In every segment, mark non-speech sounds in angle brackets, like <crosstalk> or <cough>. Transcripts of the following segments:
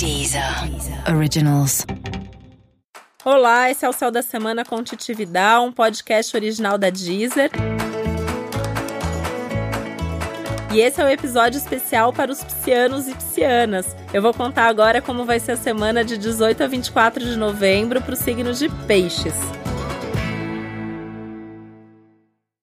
Deezer Originals. Olá, esse é o Céu da Semana com Titi Vidal, um podcast original da Deezer. E esse é um episódio especial para os piscianos e piscianas. Eu vou contar agora como vai ser a semana de 18 a 24 de novembro para o signo de Peixes.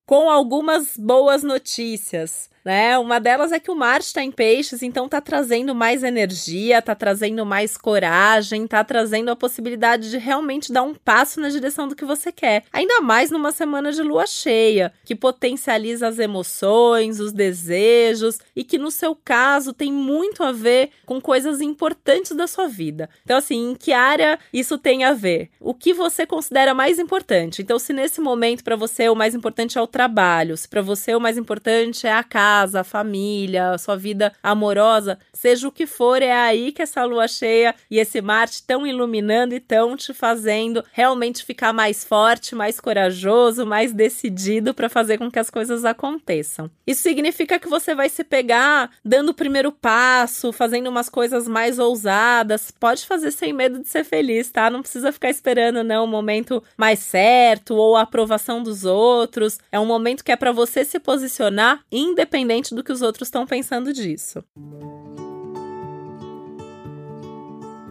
Com algumas boas notícias né? Uma delas é que o Marte está em peixes, então está trazendo mais energia, está trazendo mais coragem, está trazendo a possibilidade de realmente dar um passo na direção do que você quer. Ainda mais numa semana de lua cheia, que potencializa as emoções, os desejos e que no seu caso tem muito a ver com coisas importantes da sua vida. Então assim, em que área isso tem a ver? O que você considera mais importante? Então se nesse momento para você o mais importante é o trabalho, se para você o mais importante é a casa, casa, a família, a sua vida amorosa, seja o que for, é aí que essa lua cheia e esse Marte estão iluminando e estão te fazendo realmente ficar mais forte, mais corajoso, mais decidido para fazer com que as coisas aconteçam. Isso significa que você vai se pegar dando o primeiro passo, fazendo umas coisas mais ousadas. Pode fazer sem medo de ser feliz, tá? Não precisa ficar esperando não o momento mais certo ou a aprovação dos outros. É um momento que é para você se posicionar independente independente do que os outros estão pensando disso.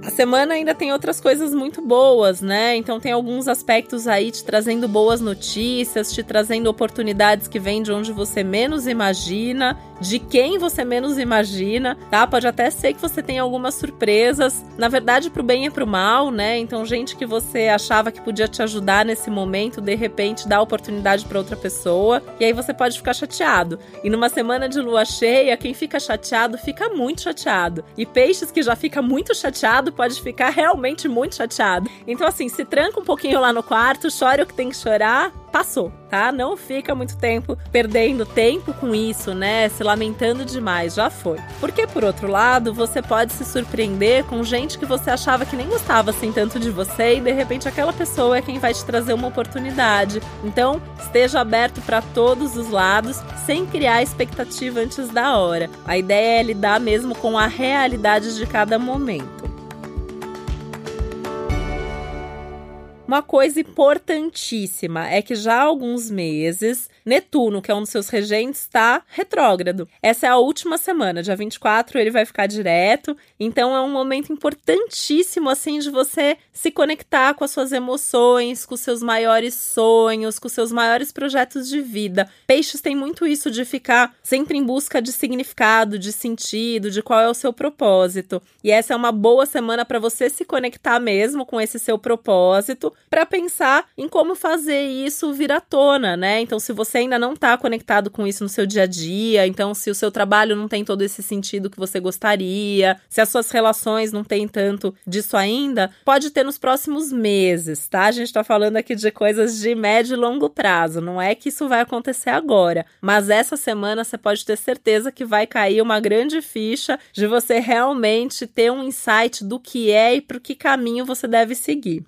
A semana ainda tem outras coisas muito boas, né? Então tem alguns aspectos aí te trazendo boas notícias, te trazendo oportunidades que vêm de onde você menos imagina de quem você menos imagina, tá? Pode até ser que você tenha algumas surpresas, na verdade pro bem e pro mal, né? Então gente que você achava que podia te ajudar nesse momento, de repente dá oportunidade para outra pessoa, e aí você pode ficar chateado. E numa semana de lua cheia, quem fica chateado fica muito chateado. E peixes que já fica muito chateado pode ficar realmente muito chateado. Então assim, se tranca um pouquinho lá no quarto, chore o que tem que chorar, passou, tá? Não fica muito tempo perdendo tempo com isso, né? Se lamentando demais, já foi. Porque por outro lado, você pode se surpreender com gente que você achava que nem gostava assim tanto de você e de repente aquela pessoa é quem vai te trazer uma oportunidade. Então, esteja aberto para todos os lados, sem criar expectativa antes da hora. A ideia é lidar mesmo com a realidade de cada momento. Uma coisa importantíssima é que já há alguns meses Netuno, que é um dos seus regentes, está retrógrado. Essa é a última semana, dia 24 ele vai ficar direto, então é um momento importantíssimo assim de você se conectar com as suas emoções, com os seus maiores sonhos, com os seus maiores projetos de vida. Peixes tem muito isso de ficar sempre em busca de significado, de sentido, de qual é o seu propósito. E essa é uma boa semana para você se conectar mesmo com esse seu propósito, para pensar em como fazer isso vir à tona, né? Então se você ainda não está conectado com isso no seu dia a dia, então se o seu trabalho não tem todo esse sentido que você gostaria, se as suas relações não têm tanto disso ainda, pode ter nos próximos meses, tá? A gente está falando aqui de coisas de médio e longo prazo, não é que isso vai acontecer agora, mas essa semana você pode ter certeza que vai cair uma grande ficha de você realmente ter um insight do que é e para que caminho você deve seguir.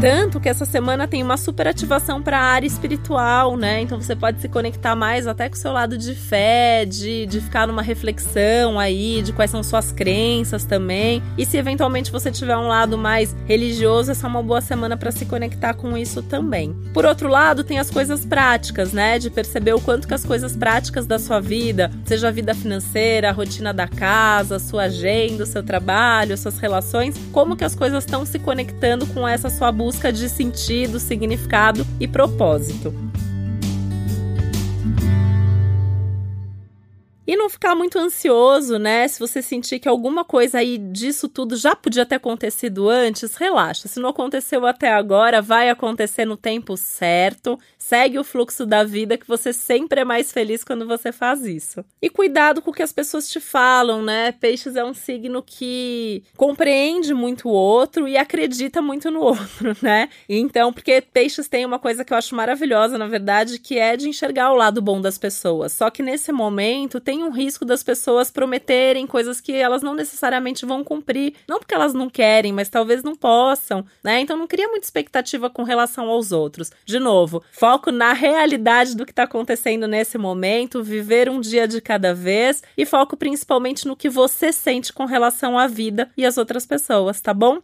Tanto que essa semana tem uma super ativação para a área espiritual, né? Então você pode se conectar mais até com o seu lado de fé, de, de ficar numa reflexão aí, de quais são suas crenças também. E se eventualmente você tiver um lado mais religioso, essa é uma boa semana para se conectar com isso também. Por outro lado, tem as coisas práticas, né? De perceber o quanto que as coisas práticas da sua vida, seja a vida financeira, a rotina da casa, a sua agenda, o seu trabalho, as suas relações, como que as coisas estão se conectando com essa sua busca busca de sentido, significado e propósito. E não ficar muito ansioso, né? Se você sentir que alguma coisa aí disso tudo já podia ter acontecido antes, relaxa. Se não aconteceu até agora, vai acontecer no tempo certo. Segue o fluxo da vida que você sempre é mais feliz quando você faz isso. E cuidado com o que as pessoas te falam, né? Peixes é um signo que compreende muito o outro e acredita muito no <laughs> outro, né? Então, porque peixes tem uma coisa que eu acho maravilhosa, na verdade, que é de enxergar o lado bom das pessoas. Só que nesse momento tem um risco das pessoas prometerem coisas que elas não necessariamente vão cumprir, não porque elas não querem, mas talvez não possam, né? Então não cria muita expectativa com relação aos outros. De novo, foco na realidade do que está acontecendo nesse momento, viver um dia de cada vez e foco principalmente no que você sente com relação à vida e às outras pessoas, tá bom?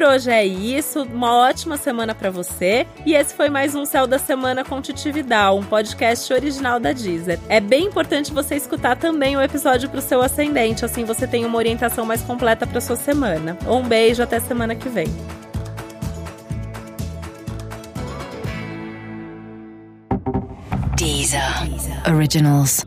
Por hoje é isso, uma ótima semana para você. E esse foi mais um Céu da Semana com Titividal, um podcast original da Deezer. É bem importante você escutar também o episódio pro seu ascendente, assim você tem uma orientação mais completa para sua semana. Um beijo, até semana que vem. Deezer. Originals.